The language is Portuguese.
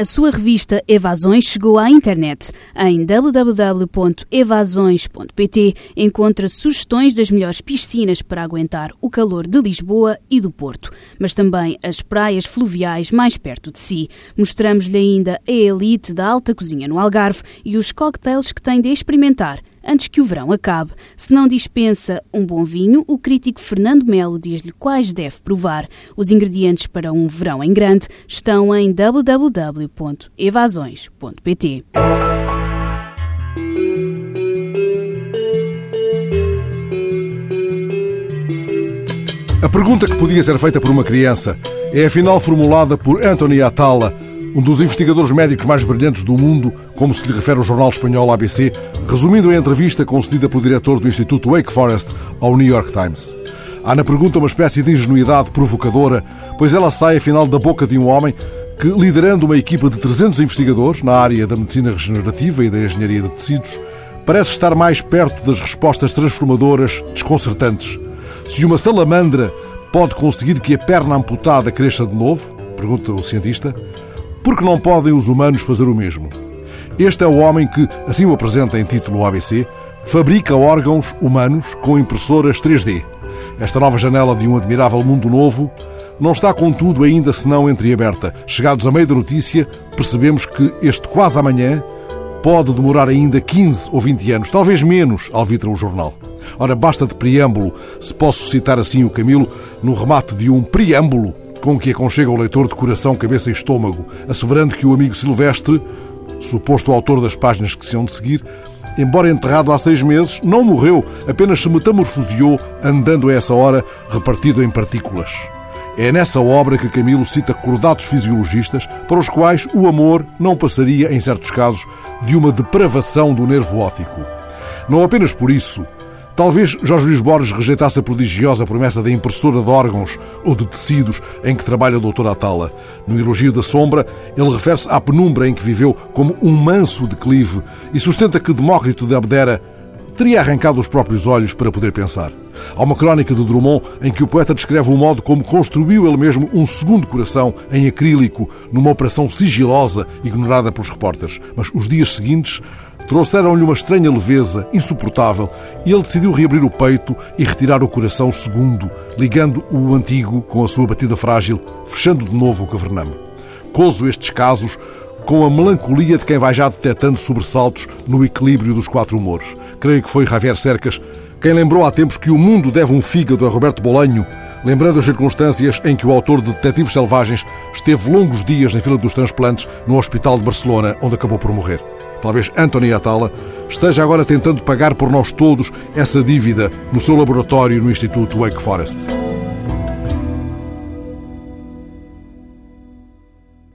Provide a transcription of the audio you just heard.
A sua revista Evasões chegou à internet. Em www.evasões.pt encontra sugestões das melhores piscinas para aguentar o calor de Lisboa e do Porto, mas também as praias fluviais mais perto de si. Mostramos-lhe ainda a elite da alta cozinha no Algarve e os cocktails que tem de experimentar antes que o verão acabe. Se não dispensa um bom vinho, o crítico Fernando Melo diz-lhe quais deve provar. Os ingredientes para um verão em grande estão em www.evasões.pt. pergunta que podia ser feita por uma criança é afinal formulada por Anthony Atala, um dos investigadores médicos mais brilhantes do mundo, como se lhe refere o jornal espanhol ABC, resumindo a entrevista concedida pelo diretor do Instituto Wake Forest ao New York Times. Há na pergunta uma espécie de ingenuidade provocadora, pois ela sai afinal da boca de um homem que, liderando uma equipa de 300 investigadores na área da medicina regenerativa e da engenharia de tecidos, parece estar mais perto das respostas transformadoras, desconcertantes. Se uma salamandra pode conseguir que a perna amputada cresça de novo? Pergunta o cientista. Por que não podem os humanos fazer o mesmo? Este é o homem que, assim o apresenta em título ABC, fabrica órgãos humanos com impressoras 3D. Esta nova janela de um admirável mundo novo não está, contudo, ainda senão entreaberta. Chegados a meio da notícia, percebemos que este quase amanhã pode demorar ainda 15 ou 20 anos, talvez menos, alvitra o jornal. Ora, basta de preâmbulo, se posso citar assim o Camilo, no remate de um preâmbulo com que aconchega o leitor de coração, cabeça e estômago, asseverando que o amigo Silvestre, suposto autor das páginas que se hão de seguir, embora enterrado há seis meses, não morreu, apenas se metamorfoseou, andando a essa hora repartido em partículas. É nessa obra que Camilo cita cordados fisiologistas para os quais o amor não passaria, em certos casos, de uma depravação do nervo óptico. Não apenas por isso, Talvez Jorge Luís Borges rejeitasse a prodigiosa promessa da impressora de órgãos ou de tecidos em que trabalha o Dr. Atala. No elogio da sombra, ele refere-se à penumbra em que viveu como um manso declive e sustenta que Demócrito de Abdera teria arrancado os próprios olhos para poder pensar. Há uma crónica de Drummond em que o poeta descreve o modo como construiu ele mesmo um segundo coração em acrílico numa operação sigilosa ignorada pelos repórteres. Mas os dias seguintes trouxeram-lhe uma estranha leveza, insuportável, e ele decidiu reabrir o peito e retirar o coração segundo, ligando o antigo com a sua batida frágil, fechando de novo o cavername. Coso estes casos com a melancolia de quem vai já detectando sobressaltos no equilíbrio dos quatro humores. Creio que foi Javier Cercas quem lembrou há tempos que o mundo deve um fígado a Roberto Bolanho, lembrando as circunstâncias em que o autor de Detetives Selvagens esteve longos dias na fila dos transplantes no Hospital de Barcelona, onde acabou por morrer. Talvez Anthony Atala esteja agora tentando pagar por nós todos essa dívida no seu laboratório no Instituto Wake Forest.